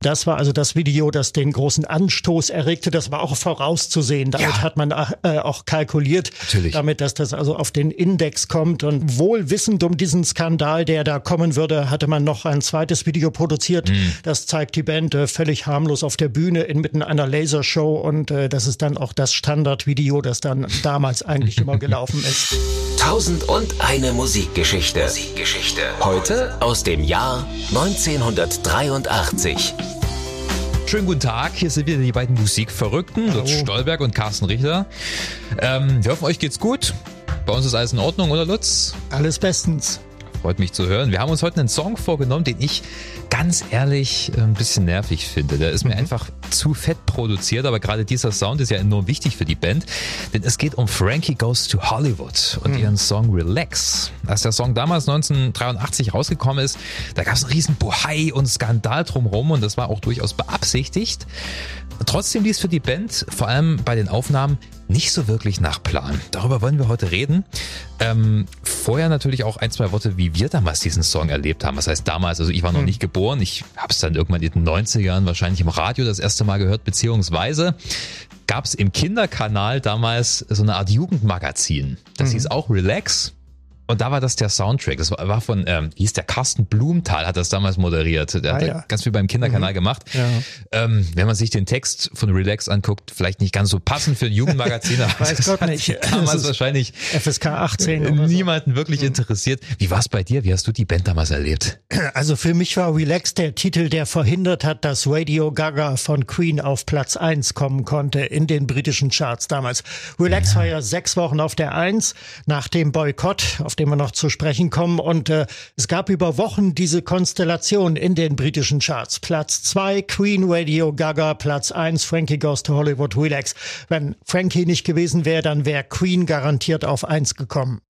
Das war also das Video, das den großen Anstoß erregte. Das war auch vorauszusehen. Damit ja. hat man äh, auch kalkuliert, Natürlich. damit, dass das also auf den Index kommt. Und wohl wissend um diesen Skandal, der da kommen würde, hatte man noch ein zweites Video produziert. Mhm. Das zeigt die Band äh, völlig harmlos auf der Bühne inmitten einer Lasershow. Und äh, das ist dann auch das Standardvideo, das dann damals eigentlich immer gelaufen ist. Tausend und eine Musikgeschichte. Musikgeschichte. Heute aus dem Jahr 1983. Schönen guten Tag, hier sind wieder die beiden Musikverrückten, Lutz Stolberg und Carsten Richter. Ähm, wir hoffen, euch geht's gut. Bei uns ist alles in Ordnung, oder Lutz? Alles bestens. Freut mich zu hören. Wir haben uns heute einen Song vorgenommen, den ich ganz ehrlich äh, ein bisschen nervig finde. Der ist mir mhm. einfach zu fett produziert, aber gerade dieser Sound ist ja enorm wichtig für die Band, denn es geht um Frankie Goes to Hollywood und mhm. ihren Song Relax. Als der Song damals 1983 rausgekommen ist, da gab es einen riesen Bohai und Skandal drumherum und das war auch durchaus beabsichtigt. Trotzdem lief für die Band, vor allem bei den Aufnahmen, nicht so wirklich nach Plan. Darüber wollen wir heute reden. Ähm, vorher natürlich auch ein, zwei Worte, wie wir damals diesen Song erlebt haben. Was heißt damals? Also ich war noch hm. nicht geboren. Ich habe es dann irgendwann in den 90ern wahrscheinlich im Radio das erste Mal gehört, beziehungsweise gab es im Kinderkanal damals so eine Art Jugendmagazin. Das mhm. hieß auch Relax. Und da war das der Soundtrack. Das war, von, ähm, hieß der, Carsten Blumenthal hat das damals moderiert. Der ah, hat ja. ganz viel beim Kinderkanal mhm. gemacht. Ja. Ähm, wenn man sich den Text von Relax anguckt, vielleicht nicht ganz so passend für ein Jugendmagazin. Weiß Gott nicht. Damals wahrscheinlich FSK 18 niemanden so. wirklich mhm. interessiert. Wie war es bei dir? Wie hast du die Band damals erlebt? Also für mich war Relax der Titel, der verhindert hat, dass Radio Gaga von Queen auf Platz eins kommen konnte in den britischen Charts damals. Relax ja. war ja sechs Wochen auf der Eins nach dem Boykott auf dem wir noch zu sprechen kommen. Und äh, es gab über Wochen diese Konstellation in den britischen Charts. Platz zwei Queen Radio Gaga, Platz eins Frankie Goes to Hollywood Relax. Wenn Frankie nicht gewesen wäre, dann wäre Queen garantiert auf eins gekommen.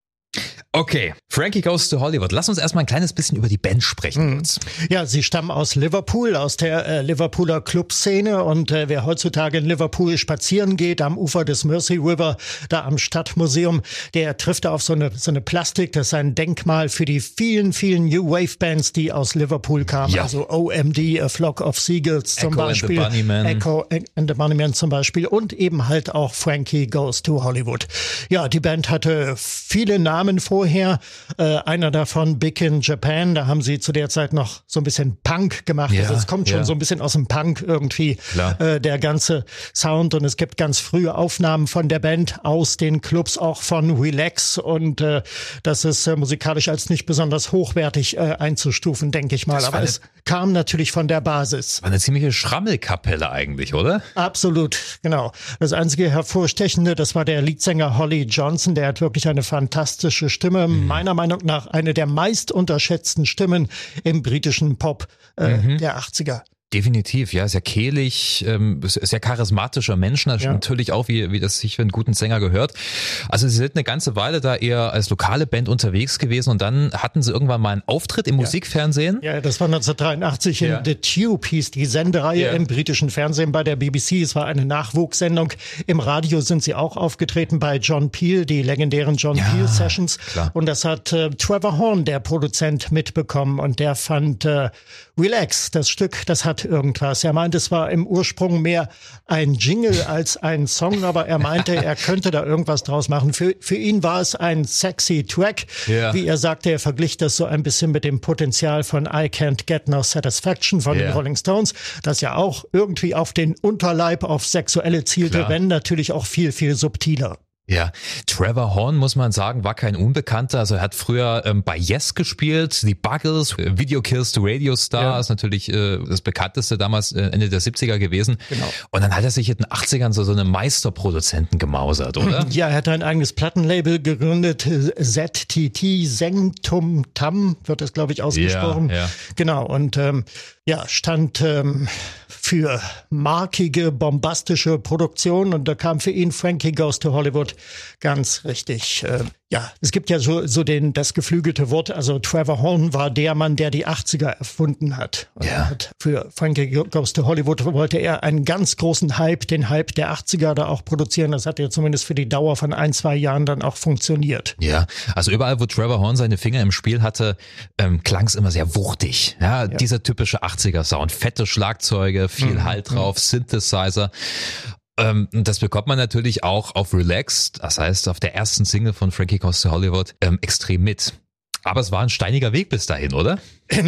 Okay, Frankie Goes to Hollywood. Lass uns erstmal ein kleines bisschen über die Band sprechen. Mhm. Ja, sie stammen aus Liverpool, aus der äh, Liverpooler Clubszene und äh, wer heutzutage in Liverpool spazieren geht am Ufer des Mersey River, da am Stadtmuseum, der trifft da auf so eine, so eine Plastik, das ist ein Denkmal für die vielen, vielen New Wave Bands, die aus Liverpool kamen. Ja. Also OMD, A Flock of Seagulls zum Echo Beispiel. And the Bunnymen. Echo and the Bunnymen zum Beispiel und eben halt auch Frankie Goes to Hollywood. Ja, die Band hatte viele Namen vor vorher. Äh, einer davon, Big in Japan, da haben sie zu der Zeit noch so ein bisschen Punk gemacht. Ja, also es kommt schon ja. so ein bisschen aus dem Punk irgendwie, äh, der ganze Sound. Und es gibt ganz frühe Aufnahmen von der Band aus den Clubs, auch von Relax. Und äh, das ist äh, musikalisch als nicht besonders hochwertig äh, einzustufen, denke ich mal. Aber es kam natürlich von der Basis. War eine ziemliche Schrammelkapelle eigentlich, oder? Absolut, genau. Das einzige hervorstechende, das war der Leadsänger Holly Johnson. Der hat wirklich eine fantastische Stimme Stimme, mhm. meiner Meinung nach eine der meist unterschätzten Stimmen im britischen Pop äh, mhm. der 80er. Definitiv, ja, sehr kehlig, ähm, sehr charismatischer Mensch, ja. natürlich auch, wie, wie das sich für einen guten Sänger gehört. Also sie sind eine ganze Weile da eher als lokale Band unterwegs gewesen und dann hatten sie irgendwann mal einen Auftritt im ja. Musikfernsehen. Ja, das war 1983 in ja. The Tube, hieß die Sendereihe im britischen Fernsehen bei der BBC. Es war eine Nachwuchssendung. Im Radio sind sie auch aufgetreten bei John Peel, die legendären John Peel Sessions. Klar. Und das hat äh, Trevor Horn, der Produzent, mitbekommen und der fand äh, Relax, das Stück, das hat irgendwas. Er meinte, es war im Ursprung mehr ein Jingle als ein Song, aber er meinte, er könnte da irgendwas draus machen. Für, für ihn war es ein sexy Track. Ja. Wie er sagte, er verglich das so ein bisschen mit dem Potenzial von I Can't Get No Satisfaction von ja. den Rolling Stones, das ja auch irgendwie auf den Unterleib, auf sexuelle zielte, Klar. wenn natürlich auch viel, viel subtiler. Ja, Trevor Horn, muss man sagen, war kein Unbekannter. Also er hat früher ähm, bei Yes gespielt, die Buggles, Video Kills to Radio Star ja. ist natürlich äh, das bekannteste damals äh, Ende der 70er gewesen. Genau. Und dann hat er sich in den 80ern so, so eine Meisterproduzenten gemausert, oder? Ja, er hat ein eigenes Plattenlabel gegründet, ZTT, Sengtum Tam, wird das, glaube ich, ausgesprochen. Ja, ja. Genau, und ähm, ja, stand ähm, für markige, bombastische Produktion und da kam für ihn Frankie Goes to Hollywood ganz richtig äh, Ja, es gibt ja so, so den, das geflügelte Wort, also Trevor Horn war der Mann, der die 80er erfunden hat. Ja. Hat für Frankie Goes to Hollywood wollte er einen ganz großen Hype, den Hype der 80er da auch produzieren. Das hat ja zumindest für die Dauer von ein, zwei Jahren dann auch funktioniert. Ja, also überall, wo Trevor Horn seine Finger im Spiel hatte, ähm, klang es immer sehr wuchtig. Ja, ja, dieser typische 80er-Sound. Fette Schlagzeuge, viel mhm. Halt drauf, mhm. Synthesizer. Ähm, das bekommt man natürlich auch auf Relaxed, das heißt auf der ersten Single von Frankie Goes to Hollywood, ähm, extrem mit. Aber es war ein steiniger Weg bis dahin, oder?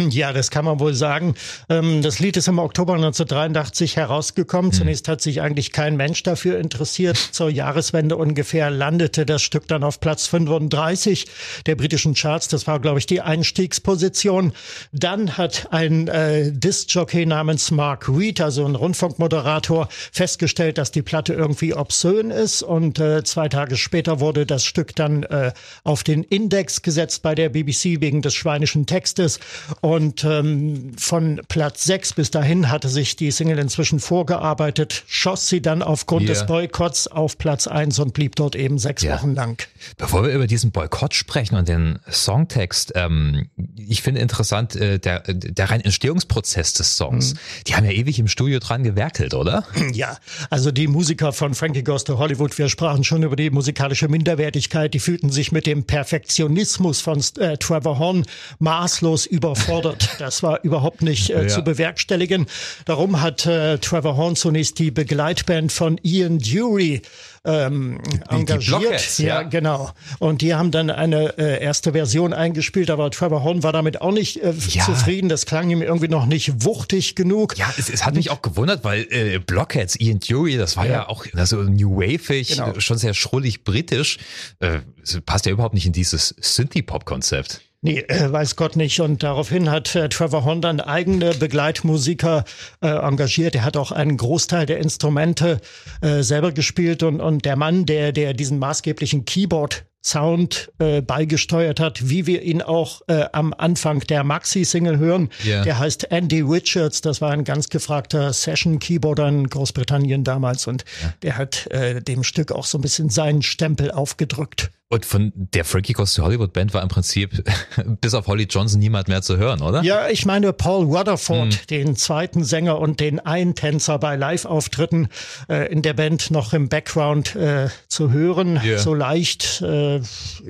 Ja, das kann man wohl sagen. Ähm, das Lied ist im Oktober 1983 herausgekommen. Hm. Zunächst hat sich eigentlich kein Mensch dafür interessiert. Zur Jahreswende ungefähr landete das Stück dann auf Platz 35 der britischen Charts. Das war, glaube ich, die Einstiegsposition. Dann hat ein äh, Disc-Jockey namens Mark Reed, also ein Rundfunkmoderator, festgestellt, dass die Platte irgendwie obszön ist. Und äh, zwei Tage später wurde das Stück dann äh, auf den Index gesetzt bei der BBC wegen des schweinischen Textes. Und ähm, von Platz 6 bis dahin hatte sich die Single inzwischen vorgearbeitet, schoss sie dann aufgrund yeah. des Boykotts auf Platz 1 und blieb dort eben sechs yeah. Wochen lang. Bevor wir über diesen Boykott sprechen und den Songtext, ähm, ich finde interessant, äh, der, der rein Entstehungsprozess des Songs. Mhm. Die haben ja ewig im Studio dran gewerkelt, oder? Ja, also die Musiker von Frankie Goes to Hollywood, wir sprachen schon über die musikalische Minderwertigkeit, die fühlten sich mit dem Perfektionismus von äh, Trevor Horn maßlos überfordert. Das war überhaupt nicht äh, ja. zu bewerkstelligen. Darum hat äh, Trevor Horn zunächst die Begleitband von Ian Dury ähm, engagiert. Die ja. ja, genau. Und die haben dann eine äh, erste Version eingespielt, aber Trevor Horn war damit auch nicht äh, ja. zufrieden. Das klang ihm irgendwie noch nicht wuchtig genug. Ja, es, es hat mich auch gewundert, weil äh, Blockheads, Ian Dury, das war ja, ja auch also New Wave-ig, genau. schon sehr schrullig britisch. Äh, passt ja überhaupt nicht in dieses Synthie-Pop-Konzept. Nee, äh, weiß Gott nicht. Und daraufhin hat äh, Trevor Horn dann eigene Begleitmusiker äh, engagiert. Er hat auch einen Großteil der Instrumente äh, selber gespielt und, und der Mann, der, der diesen maßgeblichen Keyboard Sound äh, beigesteuert hat, wie wir ihn auch äh, am Anfang der Maxi-Single hören. Yeah. Der heißt Andy Richards. Das war ein ganz gefragter Session-Keyboarder in Großbritannien damals und ja. der hat äh, dem Stück auch so ein bisschen seinen Stempel aufgedrückt. Und von der Frankie Goes to Hollywood Band war im Prinzip bis auf Holly Johnson niemand mehr zu hören, oder? Ja, ich meine Paul Rutherford, hm. den zweiten Sänger und den Eintänzer bei Live-Auftritten äh, in der Band noch im Background äh, zu hören. Yeah. So leicht. Äh,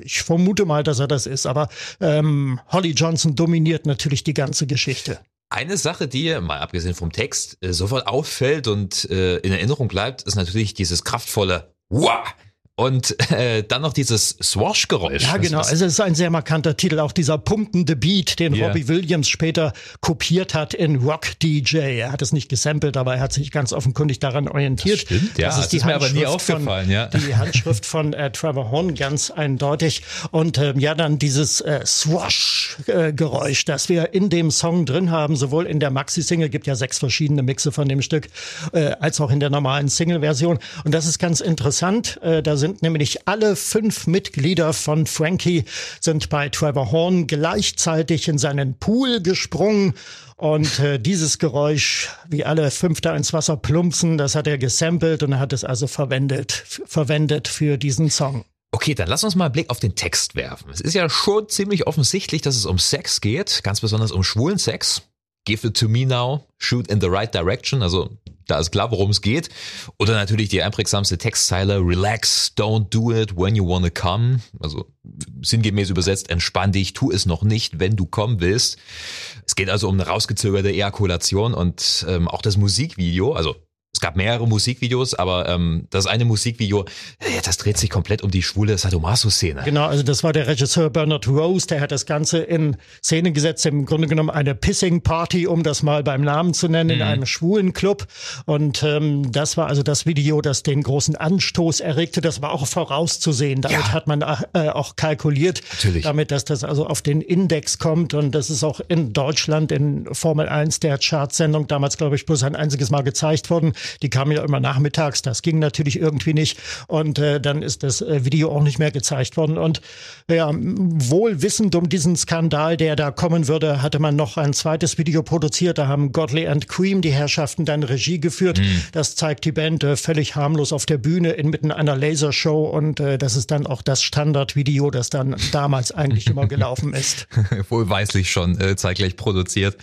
ich vermute mal, dass er das ist. Aber ähm, Holly Johnson dominiert natürlich die ganze Geschichte. Eine Sache, die, mal abgesehen vom Text, äh, sofort auffällt und äh, in Erinnerung bleibt, ist natürlich dieses kraftvolle Wah! Und äh, dann noch dieses Swash-Geräusch. Ja, genau. Also es ist ein sehr markanter Titel. Auch dieser pumpende Beat, den yeah. Robbie Williams später kopiert hat in Rock DJ. Er hat es nicht gesampelt, aber er hat sich ganz offenkundig daran orientiert. Das stimmt, ja. Das ist, das ist mir aber nie aufgefallen, von, ja. Die Handschrift von äh, Trevor Horn ganz eindeutig. Und ähm, ja, dann dieses äh, Swash-Geräusch, das wir in dem Song drin haben, sowohl in der Maxi-Single, gibt ja sechs verschiedene Mixe von dem Stück, äh, als auch in der normalen Single-Version. Und das ist ganz interessant. Äh, da sind nämlich alle fünf Mitglieder von Frankie sind bei Trevor Horn gleichzeitig in seinen Pool gesprungen und äh, dieses Geräusch, wie alle fünf da ins Wasser plumpsen, das hat er gesampelt und hat es also verwendet, verwendet für diesen Song. Okay, dann lass uns mal einen Blick auf den Text werfen. Es ist ja schon ziemlich offensichtlich, dass es um Sex geht, ganz besonders um schwulen Sex. Give it to me now, shoot in the right direction, also da ist klar, worum es geht. Oder natürlich die einprägsamste Textzeile, relax, don't do it when you wanna come. Also sinngemäß übersetzt, entspann dich, tu es noch nicht, wenn du kommen willst. Es geht also um eine rausgezögerte Ejakulation und ähm, auch das Musikvideo, also es gab mehrere Musikvideos, aber ähm, das eine Musikvideo, das dreht sich komplett um die schwule Sadomaso-Szene. Genau, also das war der Regisseur Bernard Rose, der hat das Ganze in Szene gesetzt, im Grunde genommen eine Pissing-Party, um das mal beim Namen zu nennen, mhm. in einem schwulen Club. Und ähm, das war also das Video, das den großen Anstoß erregte. Das war auch vorauszusehen. Damit ja. hat man äh, auch kalkuliert, Natürlich. damit, dass das also auf den Index kommt. Und das ist auch in Deutschland in Formel 1 der Chartsendung damals, glaube ich, bloß ein einziges Mal gezeigt worden. Die kamen ja immer nachmittags, das ging natürlich irgendwie nicht. Und äh, dann ist das äh, Video auch nicht mehr gezeigt worden. Und ja, wohl wissend um diesen Skandal, der da kommen würde, hatte man noch ein zweites Video produziert. Da haben Godley and Cream die Herrschaften dann Regie geführt. Mhm. Das zeigt die Band äh, völlig harmlos auf der Bühne inmitten einer Lasershow. Und äh, das ist dann auch das Standardvideo, das dann damals eigentlich immer gelaufen ist. Wohlweislich schon äh, zeitgleich produziert.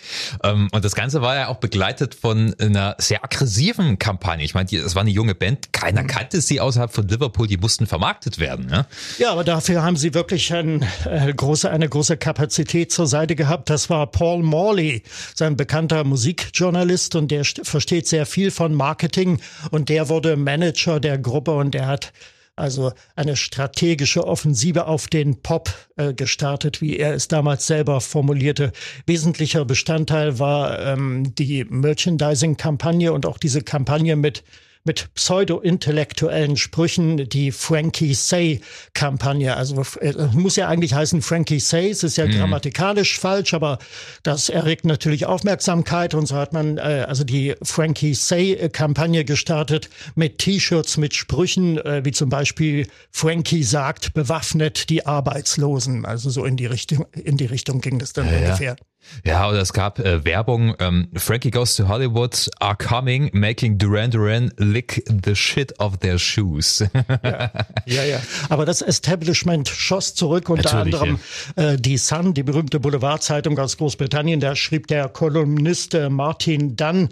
Ähm, und das Ganze war ja auch begleitet von einer sehr aggressiven Kampagne. Ich meine, es war eine junge Band, keiner mhm. kannte sie außerhalb von Liverpool, die mussten vermarktet werden. Ja, ja aber dafür haben sie wirklich ein, äh, große, eine große Kapazität zur Seite gehabt. Das war Paul Morley, sein bekannter Musikjournalist und der versteht sehr viel von Marketing und der wurde Manager der Gruppe und der hat also eine strategische Offensive auf den Pop äh, gestartet, wie er es damals selber formulierte. Wesentlicher Bestandteil war ähm, die Merchandising-Kampagne und auch diese Kampagne mit mit pseudo-intellektuellen Sprüchen die Frankie Say-Kampagne. Also äh, muss ja eigentlich heißen Frankie Say. Es ist ja mhm. grammatikalisch falsch, aber das erregt natürlich Aufmerksamkeit und so hat man äh, also die Frankie Say-Kampagne gestartet mit T-Shirts mit Sprüchen äh, wie zum Beispiel Frankie sagt bewaffnet die Arbeitslosen. Also so in die Richtung in die Richtung ging das dann ja, ungefähr. Ja. Ja, oder es gab äh, Werbung, ähm, Frankie Goes to Hollywood are coming, making Duran Duran lick the shit of their shoes. ja, ja, ja. Aber das Establishment schoss zurück, unter Natürlich, anderem ja. äh, die Sun, die berühmte Boulevardzeitung aus Großbritannien, da schrieb der Kolumnist äh, Martin Dunn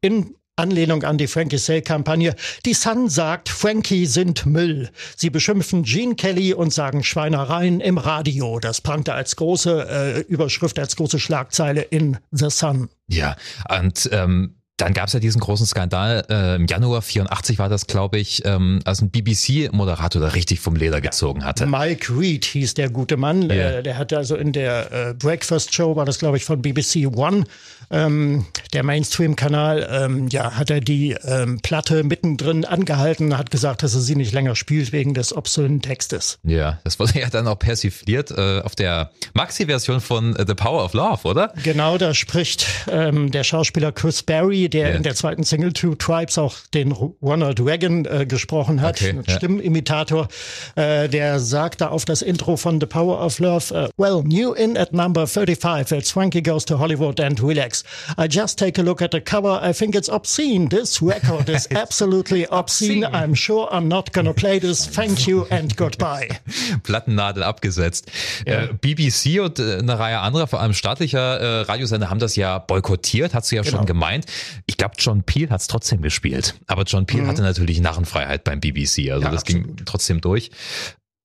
in Anlehnung an die Frankie Sale-Kampagne. Die Sun sagt, Frankie sind Müll. Sie beschimpfen Gene Kelly und sagen Schweinereien im Radio. Das prangte als große äh, Überschrift, als große Schlagzeile in The Sun. Ja, und ähm, dann gab es ja diesen großen Skandal, äh, im Januar 84 war das, glaube ich, ähm, als ein BBC-Moderator da richtig vom Leder gezogen hatte. Mike Reed hieß der gute Mann. Yeah. Äh, der hatte also in der äh, Breakfast Show, war das, glaube ich, von BBC One, ähm, der Mainstream-Kanal, ähm, ja, hat er die ähm, Platte mittendrin angehalten, hat gesagt, dass er sie nicht länger spielt wegen des obszönen Textes. Ja, das wurde ja dann auch persifliert äh, auf der Maxi-Version von äh, The Power of Love, oder? Genau, da spricht ähm, der Schauspieler Chris Barry der yeah. in der zweiten Single Two Tribes auch den Ronald Reagan äh, gesprochen hat, okay, ein Stimmenimitator, äh, der sagte auf das Intro von The Power of Love, uh, well, new in at number 35, it's Frankie Goes to Hollywood and Relax. I just take a look at the cover, I think it's obscene. This record is absolutely obscene. I'm sure I'm not gonna play this. Thank you and goodbye. Plattennadel abgesetzt. Ja. Äh, BBC und äh, eine Reihe anderer, vor allem staatlicher Radiosender, haben das ja boykottiert, hast du ja genau. schon gemeint. Ich glaube, John Peel hat es trotzdem gespielt. Aber John Peel mhm. hatte natürlich Narrenfreiheit beim BBC. Also ja, das absolut. ging trotzdem durch.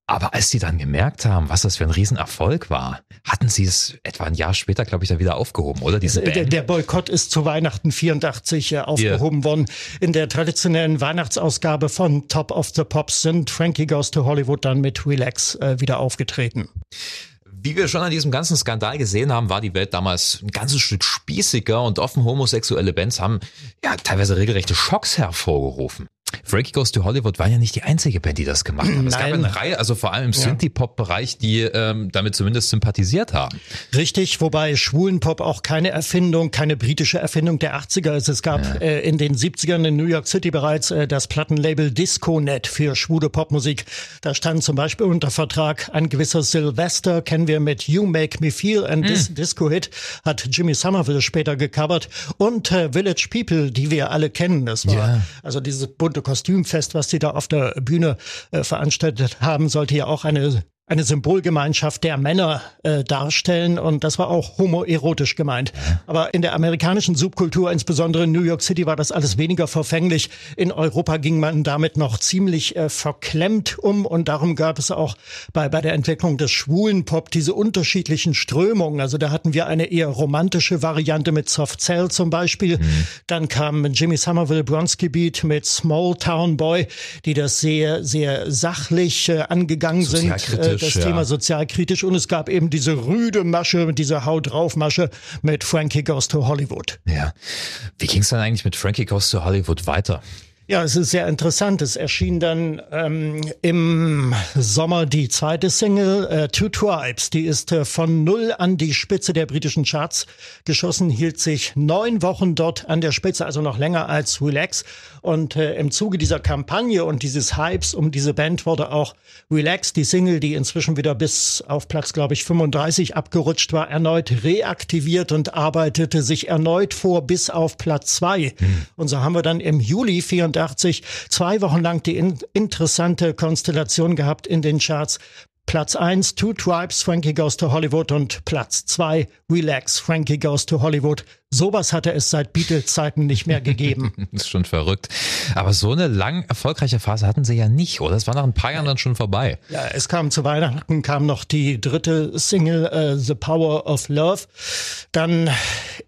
Aber als sie dann gemerkt haben, was das für ein Riesenerfolg war, hatten sie es etwa ein Jahr später, glaube ich, da wieder aufgehoben, oder? Diese Band? Der, der Boykott ist zu Weihnachten 84 äh, aufgehoben yeah. worden. In der traditionellen Weihnachtsausgabe von Top of the Pops sind Frankie Goes to Hollywood dann mit Relax äh, wieder aufgetreten. Wie wir schon an diesem ganzen Skandal gesehen haben, war die Welt damals ein ganzes Stück spießiger und offen homosexuelle Bands haben ja teilweise regelrechte Schocks hervorgerufen. Frankie Goes to Hollywood war ja nicht die einzige Band, die das gemacht hat. Es Nein. gab eine Reihe, also vor allem im ja. Synthie-Pop-Bereich, die ähm, damit zumindest sympathisiert haben. Richtig, wobei Schwulenpop auch keine Erfindung, keine britische Erfindung der 80er ist. Es gab ja. äh, in den 70ern in New York City bereits äh, das Plattenlabel DiscoNet für schwule Popmusik. Da stand zum Beispiel unter Vertrag ein gewisser Sylvester, kennen wir mit You Make Me Feel, ein mm. Disco-Hit, hat Jimmy Somerville später gecovert und äh, Village People, die wir alle kennen. Das war ja. also diese bunte Kostümfest, was sie da auf der Bühne äh, veranstaltet haben, sollte ja auch eine eine Symbolgemeinschaft der Männer äh, darstellen und das war auch homoerotisch gemeint. Aber in der amerikanischen Subkultur, insbesondere in New York City, war das alles weniger verfänglich. In Europa ging man damit noch ziemlich äh, verklemmt um und darum gab es auch bei, bei der Entwicklung des schwulen Pop diese unterschiedlichen Strömungen. Also da hatten wir eine eher romantische Variante mit Soft Cell zum Beispiel. Mhm. Dann kam Jimmy Somerville Bronski Beat mit Small Town Boy, die das sehr, sehr sachlich äh, angegangen sind äh, das ja. Thema sozialkritisch und es gab eben diese rüde Masche, diese Haut drauf Masche mit Frankie Goes to Hollywood. Ja. Wie ging es dann eigentlich mit Frankie Goes to Hollywood weiter? Ja, es ist sehr interessant. Es erschien dann ähm, im Sommer die zweite Single, äh, Two Tribes. Die ist äh, von null an die Spitze der britischen Charts geschossen, hielt sich neun Wochen dort an der Spitze, also noch länger als Relax. Und äh, im Zuge dieser Kampagne und dieses Hypes um diese Band wurde auch Relax, die Single, die inzwischen wieder bis auf Platz, glaube ich, 35 abgerutscht war, erneut reaktiviert und arbeitete sich erneut vor bis auf Platz zwei. Hm. Und so haben wir dann im Juli 34 1988 zwei Wochen lang die in interessante Konstellation gehabt in den Charts. Platz 1 Two Tribes, Frankie Goes to Hollywood und Platz 2 Relax, Frankie Goes to Hollywood. Sowas hatte es seit Beatles-Zeiten nicht mehr gegeben. das ist schon verrückt. Aber so eine lang erfolgreiche Phase hatten sie ja nicht, oder? Es war nach ein paar Jahren dann schon vorbei. Ja, es kam zu Weihnachten, kam noch die dritte Single uh, The Power of Love. Dann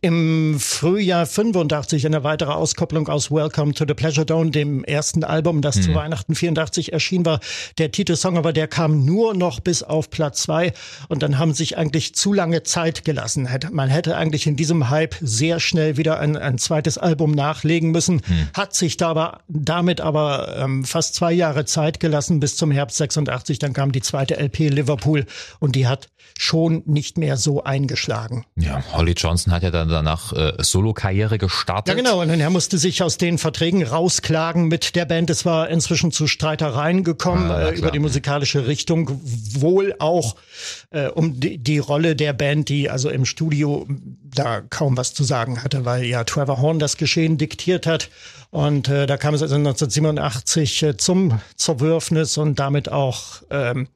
im Frühjahr 85 eine weitere Auskopplung aus Welcome to the Pleasure Dome, dem ersten Album, das hm. zu Weihnachten 84 erschien war. Der Titelsong, aber der kam nur noch bis auf Platz zwei und dann haben sich eigentlich zu lange Zeit gelassen. Man hätte eigentlich in diesem Hype sehr schnell wieder ein, ein zweites Album nachlegen müssen, hm. hat sich da aber, damit aber ähm, fast zwei Jahre Zeit gelassen bis zum Herbst 86. Dann kam die zweite LP Liverpool und die hat schon nicht mehr so eingeschlagen. Ja, Holly Johnson hat ja dann danach äh, Solo-Karriere gestartet. Ja, genau. Und er musste sich aus den Verträgen rausklagen mit der Band. Es war inzwischen zu Streitereien gekommen ah, äh, über die musikalische Richtung, wohl auch äh, um die, die Rolle der Band, die also im Studio da kaum was zu sagen hatte, weil ja Trevor Horn das Geschehen diktiert hat. Und äh, da kam es also 1987 äh, zum Zerwürfnis und damit auch ähm,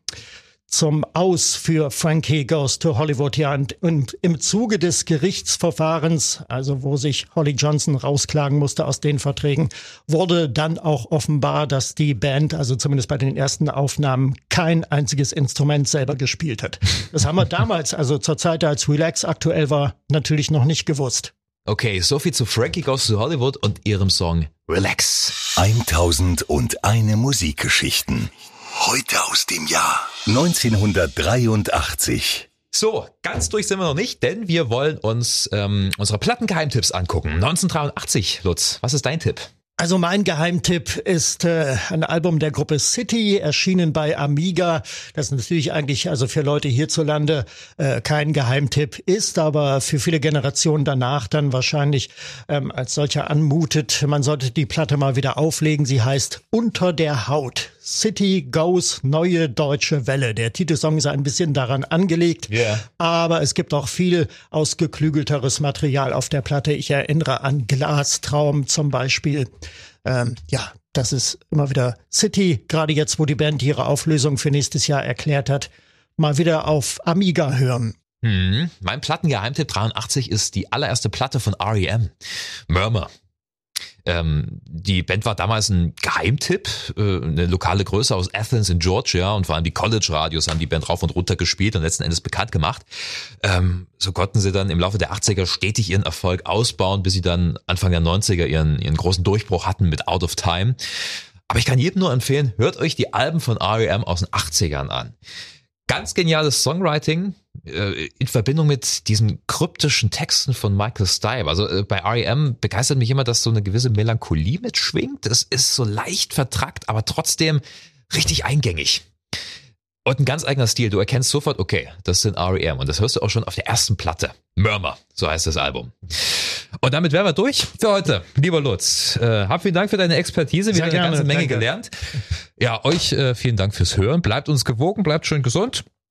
zum Aus für Frankie Goes to Hollywood. Ja, und, und, im Zuge des Gerichtsverfahrens, also wo sich Holly Johnson rausklagen musste aus den Verträgen, wurde dann auch offenbar, dass die Band, also zumindest bei den ersten Aufnahmen, kein einziges Instrument selber gespielt hat. Das haben wir damals, also zur Zeit, als Relax aktuell war, natürlich noch nicht gewusst. Okay, soviel zu Frankie Goes to Hollywood und ihrem Song Relax. 1001 Musikgeschichten. Heute aus dem Jahr 1983. So, ganz durch sind wir noch nicht, denn wir wollen uns ähm, unsere Plattengeheimtipps angucken. 1983, Lutz, was ist dein Tipp? Also mein Geheimtipp ist äh, ein Album der Gruppe City, erschienen bei Amiga. Das ist natürlich eigentlich also für Leute hierzulande äh, kein Geheimtipp ist, aber für viele Generationen danach dann wahrscheinlich ähm, als solcher anmutet. Man sollte die Platte mal wieder auflegen. Sie heißt Unter der Haut. City Goes Neue Deutsche Welle. Der Titelsong ist ein bisschen daran angelegt, yeah. aber es gibt auch viel ausgeklügelteres Material auf der Platte. Ich erinnere an Glastraum zum Beispiel. Ähm, ja, das ist immer wieder City, gerade jetzt, wo die Band ihre Auflösung für nächstes Jahr erklärt hat, mal wieder auf Amiga hören. Hm. Mein Plattengeheimtipp 83 ist die allererste Platte von REM. Murmur. Ähm, die Band war damals ein Geheimtipp, äh, eine lokale Größe aus Athens in Georgia und vor allem die College-Radios haben die Band rauf und runter gespielt und letzten Endes bekannt gemacht. Ähm, so konnten sie dann im Laufe der 80er stetig ihren Erfolg ausbauen, bis sie dann Anfang der 90er ihren, ihren großen Durchbruch hatten mit Out of Time. Aber ich kann jedem nur empfehlen, hört euch die Alben von REM aus den 80ern an. Ganz geniales Songwriting in Verbindung mit diesen kryptischen Texten von Michael Stipe. Also äh, bei REM begeistert mich immer, dass so eine gewisse Melancholie mitschwingt. Es ist so leicht vertrackt, aber trotzdem richtig eingängig. Und ein ganz eigener Stil. Du erkennst sofort, okay, das sind REM. Und das hörst du auch schon auf der ersten Platte. Murmur, so heißt das Album. Und damit wären wir durch für heute. Lieber Lutz, äh, hab vielen Dank für deine Expertise. Wir haben eine ganze Menge danke. gelernt. Ja, euch äh, vielen Dank fürs Hören. Bleibt uns gewogen, bleibt schön gesund.